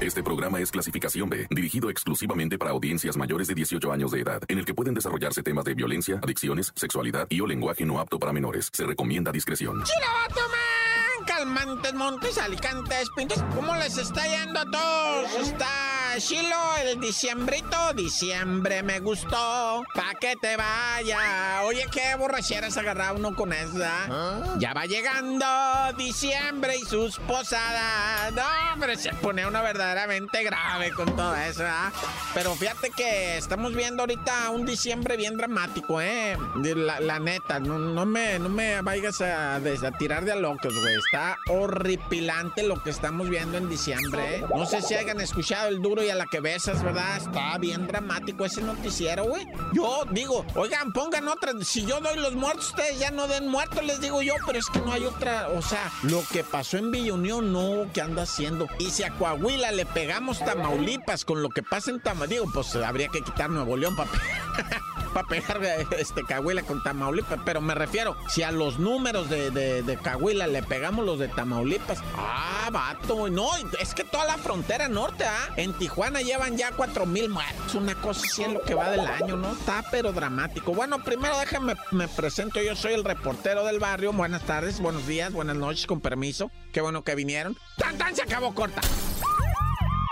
Este programa es clasificación B, dirigido exclusivamente para audiencias mayores de 18 años de edad, en el que pueden desarrollarse temas de violencia, adicciones, sexualidad y o lenguaje no apto para menores. Se recomienda discreción. Calmantes, montes, alicantes, pintos. ¿Cómo les está yendo a todos? Está Chilo, el diciembrito. Diciembre me gustó. Pa' que te vaya. Oye, qué borrachera se agarra uno con esa. Ya va llegando diciembre y sus posadas. No, hombre, se pone uno verdaderamente grave con todo eso, ¿ah? Pero fíjate que estamos viendo ahorita un diciembre bien dramático, ¿eh? La, la neta, no, no, me, no me vayas a, a tirar de a locos, güey. Está horripilante lo que estamos viendo en diciembre, ¿eh? No sé si hayan escuchado el duro y a la que besas, ¿verdad? Está bien dramático ese noticiero, güey. Yo digo, oigan, pongan otra. Si yo doy los muertos, ustedes ya no den muertos, les digo yo, pero es que no hay otra. O sea, lo que pasó en Villa Unión, no, ¿qué anda haciendo? Y si a Coahuila le pegamos Tamaulipas con lo que pasa en Tamaulipas, digo, pues habría que quitar Nuevo León, papi. para pegar este Cahuila con Tamaulipas, pero me refiero, si a los números de, de, de Cahuila le pegamos los de Tamaulipas, ah, vato, no, es que toda la frontera norte, ah, en Tijuana llevan ya cuatro mil muertos, una cosa así en lo que va del año, ¿no? Está pero dramático. Bueno, primero déjame, me presento, yo soy el reportero del barrio, buenas tardes, buenos días, buenas noches, con permiso, qué bueno que vinieron. ¡Tan, tan! Se acabó corta.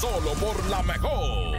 Solo por la mejor.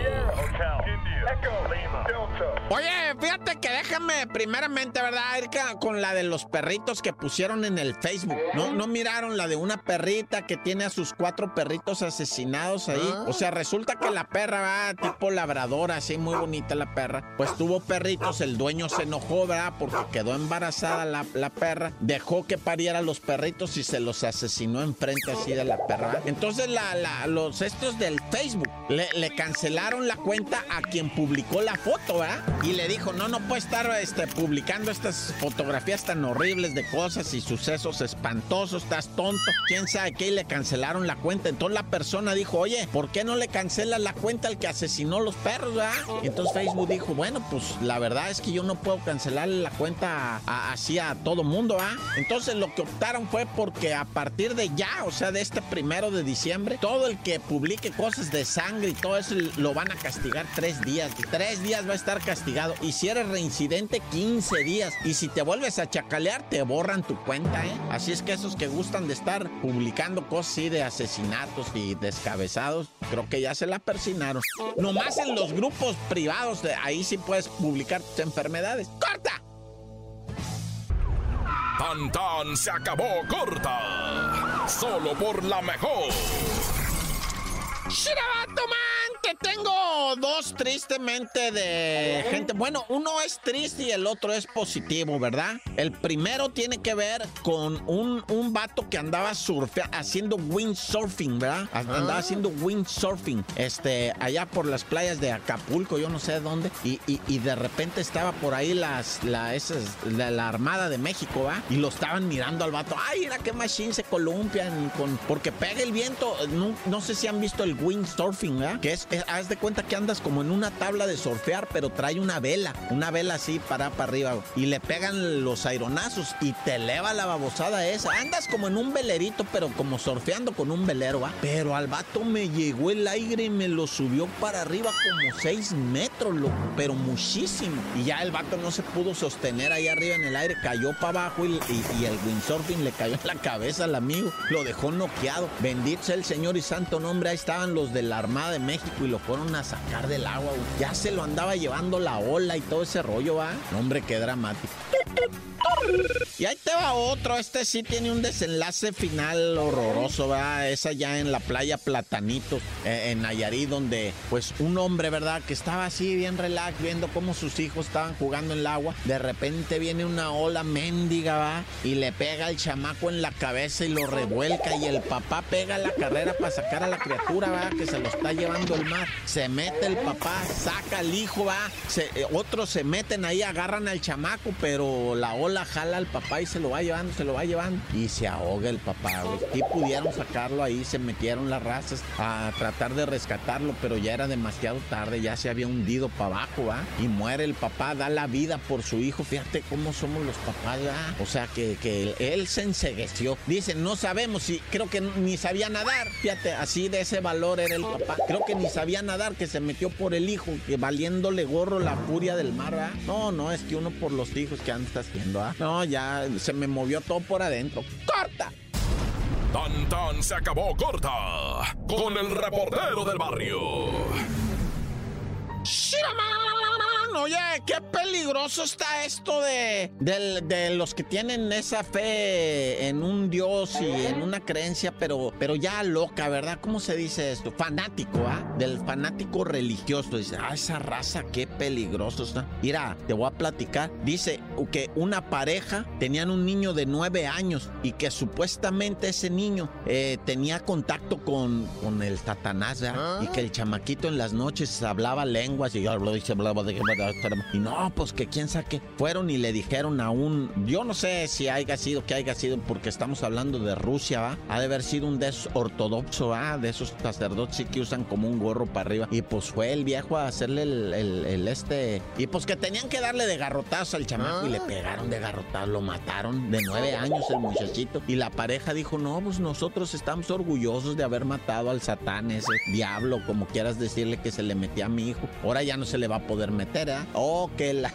Oye, fíjate que déjame primeramente, ¿verdad? Ca- con la de los perritos que pusieron en el Facebook. ¿No, no miraron la de una perrita que tiene a sus cuatro perritos asesinados ahí? O sea, resulta que la perra va tipo labradora, así muy bonita la perra. Pues tuvo perritos, el dueño se enojó, ¿verdad? Porque quedó embarazada la, la perra. Dejó que pariera los perritos y se los asesinó enfrente así de la perra. ¿verdad? Entonces la, la- los estos del Facebook le, cancelaron la cuenta a quien publicó la foto, ¿verdad? Y le dijo, no, no puede estar este, publicando estas fotografías tan horribles de cosas y sucesos espantosos, estás tonto, quién sabe qué, y le cancelaron la cuenta. Entonces la persona dijo, oye, ¿por qué no le cancelas la cuenta al que asesinó los perros, ¿verdad? Y entonces Facebook dijo, bueno, pues la verdad es que yo no puedo cancelarle la cuenta así a todo mundo, ¿ah? Entonces lo que optaron fue porque a partir de ya, o sea, de este primero de diciembre, todo el que publique cosas de sangre y todo eso lo van a castigar tres días. Tres días va a estar castigado. Y si eres reincidente, 15 días. Y si te vuelves a chacalear, te borran tu cuenta, ¿eh? Así es que esos que gustan de estar publicando cosas así de asesinatos y descabezados, creo que ya se la persinaron. Nomás en los grupos privados, ahí sí puedes publicar tus enfermedades. ¡Corta! Tan tan se acabó corta. Solo por la mejor. シラワットマン te tengo dos tristemente de gente. Bueno, uno es triste y el otro es positivo, ¿verdad? El primero tiene que ver con un, un vato que andaba surfeando, haciendo windsurfing, ¿verdad? Andaba haciendo windsurfing, este, allá por las playas de Acapulco, yo no sé dónde, y, y- y de repente estaba por ahí las, la, esas, la, la Armada de México, ¿va? Y lo estaban mirando al vato. Ay, mira qué machine se columpian con, porque pega el viento. No, no sé si han visto el windsurfing, ¿verdad? Que es- haz de cuenta que andas como en una tabla de surfear, pero trae una vela, una vela así para para arriba, y le pegan los aironazos y te eleva la babosada esa. Andas como en un velerito, pero como surfeando con un velero, ¿va? Pero al vato me llegó el aire y me lo subió para arriba como 6 metros, loco, pero muchísimo. Y ya el vato no se pudo sostener ahí arriba en el aire, cayó para abajo y- y el windsurfing le cayó en la cabeza al amigo, lo dejó noqueado. Bendito sea el Señor y santo nombre, ahí estaban los de la Armada de México y lo fueron a sacar del agua, güey. Ya se lo andaba llevando la ola y todo ese rollo, va. Hombre, qué dramático. Y ahí te va otro, este sí tiene un desenlace final horroroso, ¿verdad? Esa ya en la playa Platanito, eh, en Nayarit, donde pues un hombre, ¿verdad? Que estaba así bien relax, viendo cómo sus hijos estaban jugando en el agua. De repente viene una ola mendiga, ¿va? Y le pega al chamaco en la cabeza y lo revuelca y el papá pega la carrera para sacar a la criatura, ¿va? Que se lo está llevando el mar. Se mete el papá, saca al hijo, ¿va? Eh, otros se meten ahí, agarran al chamaco, pero la ola jala al papá y se lo va llevando, se lo va llevando. Y se ahoga el papá, güey. Y pudieron sacarlo ahí, se metieron las razas a tratar de rescatarlo, pero ya era demasiado tarde, ya se había hundido para abajo, ¿va? Y muere el papá, da la vida por su hijo. Fíjate cómo somos los papás, ¿va? O sea, que, que él, se ensegueció. Dicen, no sabemos si, creo que ni sabía nadar. Fíjate, así de ese valor era el papá. Creo que ni sabía nadar, que se metió por el hijo, que valiéndole gorro la furia del mar, ¿va? No, no, es que uno por los hijos que haciendo, ¿ah? No, ya se me movió todo por adentro. ¡Corta! Tan tan se acabó corta con el reportero del barrio. Oye, qué peligroso está esto de, de, los que tienen esa fe en un Dios y en una creencia, pero, pero ya loca, ¿verdad? ¿Cómo se dice esto? Fanático, ¿ah? Del fanático religioso. Dice, ah, esa raza, qué peligroso está. Mira, te voy a platicar. Dice que una pareja tenían un niño de nueve años y que supuestamente ese niño eh, tenía contacto con, con el Satanás, ¿verdad? Y que el chamaquito en las noches hablaba lenguas y hablaba de y no, pues que quién sabe Fueron y le dijeron a un. Yo no sé si haya sido, que haya sido, porque estamos hablando de Rusia, ¿va? Ha de haber sido un desortodoxo, ¿va? De esos sacerdotes que usan como un gorro para arriba. Y pues fue el viejo a hacerle el, este. Y pues que tenían que darle de garrotazo al chamaco y le ah. pegaron de garrotazo, lo mataron de nueve años el muchachito. Y la pareja dijo: No, pues nosotros estamos orgullosos de haber matado al satán, ese diablo, como quieras decirle que se le metía a mi hijo. Ahora ya no se le va a poder meter, Oh, que la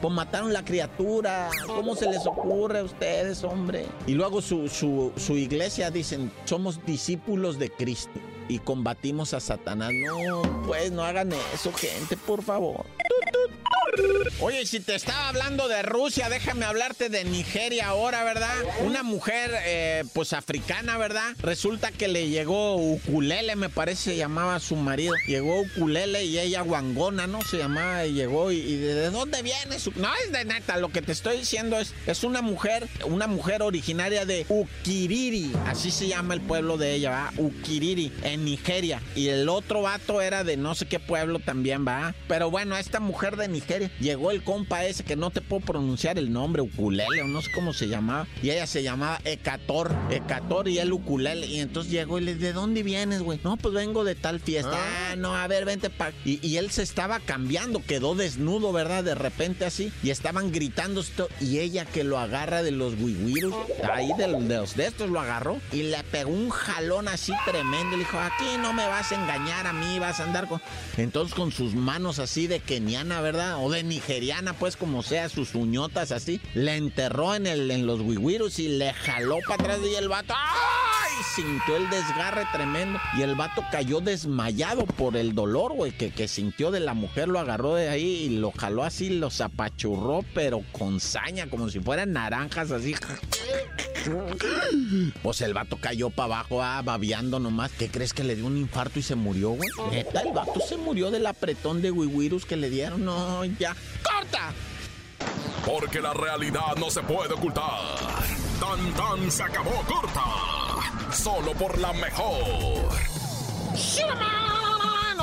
pues mataron la criatura. ¿Cómo se les ocurre a ustedes, hombre? Y luego su, su, su iglesia dicen, somos discípulos de Cristo y combatimos a Satanás. No, pues no hagan eso, gente, por favor. Oye, si te estaba hablando de Rusia, déjame hablarte de Nigeria ahora, ¿verdad? Una mujer, eh, pues africana, ¿verdad? Resulta que le llegó Ukulele, me parece, se llamaba su marido. Llegó Ukulele y ella Guangona, ¿no? Se llamaba y llegó. ¿Y, de dónde viene? Su... No, es de neta, lo que te estoy diciendo es, es una mujer, una mujer originaria de Ukiriri, así se llama el pueblo de ella, ¿va? Ukiriri, en Nigeria. Y el otro vato era de no sé qué pueblo también, ¿va? Pero bueno, esta mujer de Nigeria llegó el compa ese que no te puedo pronunciar el nombre, ukulele, o no sé cómo se llamaba. Y ella se llamaba Ecator, Ecator y el ukulele. Y entonces llegó y le ¿de dónde vienes, güey? No, pues vengo de tal fiesta. Ah, no, a ver, vente pa. Y, y, él se estaba cambiando, quedó desnudo, ¿verdad? De repente así. Y estaban gritando esto. Y ella que lo agarra de los wiwirus, ahí de, los de estos lo agarró. Y le pegó un jalón así tremendo. Le dijo, aquí no me vas a engañar a mí, vas a andar con. Entonces con sus manos así de keniana, ¿verdad? O de Nigeria pues como sea, sus uñotas así, le enterró en, el, en los wiwirus y le jaló para atrás y el vato, ¡ay! Sintió el desgarre tremendo y el vato cayó desmayado por el dolor, güey, que, que sintió de la mujer, lo agarró de ahí y lo jaló así, lo zapachurró, pero con saña, como si fueran naranjas así. Pues el vato cayó para abajo, ah, babeando nomás. ¿Qué crees que le dio un infarto y se murió, güey? Neta, el vato se murió del apretón de wiwirus que le dieron. No, ya. ¡Corta! Porque la realidad no se puede ocultar. Tan tan se acabó corta. Solo por la mejor.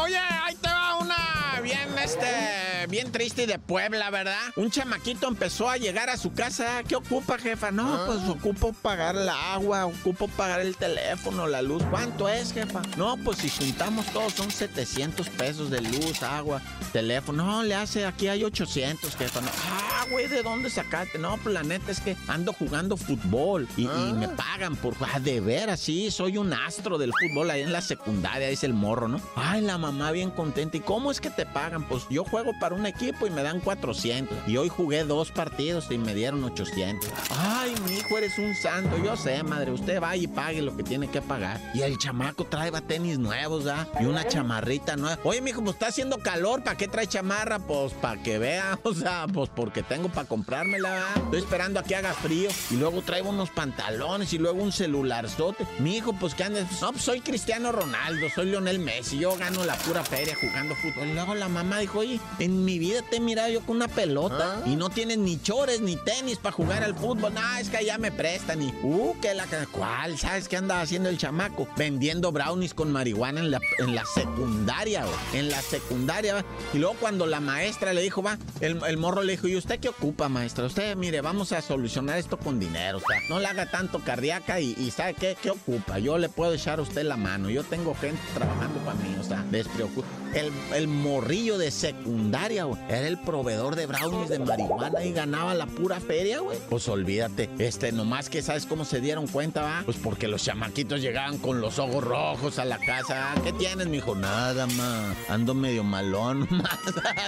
Oye, ahí te va una. Bien este bien triste de Puebla, ¿verdad? Un chamaquito empezó a llegar a su casa. ¿Qué ocupa, jefa? No, pues ah. ocupo pagar el agua, ocupo pagar el teléfono, la luz. ¿Cuánto es, jefa? No, pues si juntamos todos son 700 pesos de luz, agua, teléfono. No, le hace, aquí hay 800, jefa. No. Ah, güey, ¿de dónde sacaste? No, pues la neta es que ando jugando fútbol y, me ah. pagan por... Ah, de veras, sí, soy un astro del fútbol ahí en la secundaria, dice el morro, ¿no? Ay, la mamá bien contenta. ¿Y cómo es que te pagan? Pues yo juego para un equipo y me dan 400. Y hoy jugué dos partidos y me dieron 800. Ay, mi hijo, eres un santo. Yo sé, madre, usted va y pague lo que tiene que pagar. Y el chamaco trae tenis nuevos, ¿ah? Y una chamarrita nueva. Oye, mi hijo, pues está haciendo calor. ¿Para qué trae chamarra? Pues para que vea. O sea, pues porque tengo para comprármela. Estoy esperando a que haga frío. Y luego traigo unos pantalones y luego un celularzote. Mi hijo, pues que andes. No, pues soy Cristiano Ronaldo, soy Lionel Messi. Yo gano la pura feria jugando fútbol. Y luego la mamá dijo, oye, en en mi vida te he mirado yo con una pelota y no tienes ni chores ni tenis para jugar al fútbol. No, es que ya me prestan y, uh, que la... ¿Cuál? ¿Sabes qué anda haciendo el chamaco? Vendiendo brownies con marihuana en la, en la secundaria, En la secundaria, Y luego cuando la maestra le dijo, va, el, morro le dijo, ¿y usted qué ocupa, maestra? Usted, mire, vamos a solucionar esto con dinero. O sea, no le haga tanto cardíaca y, ¿sabe qué? ¿Qué ocupa? Yo le puedo echar a usted la mano. Yo tengo gente trabajando para mí, o sea, despreocupa. El, morrillo de secundaria, güey, era el proveedor de brownies de marihuana y ganaba la pura feria, güey. Pues olvídate, este, nomás que sabes cómo se dieron cuenta, va. Pues porque los chamaquitos llegaban con los ojos rojos a la casa. ¿Qué tienes, mijo? Nada, más. Ando medio malón, más.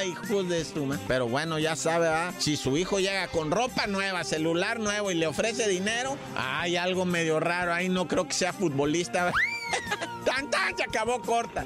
Hijos de su, Pero bueno, ya sabe, va. Si su hijo llega con ropa nueva, celular nuevo y le ofrece dinero, hay algo medio raro ahí. No creo que sea futbolista. tan, tan, se acabó corta.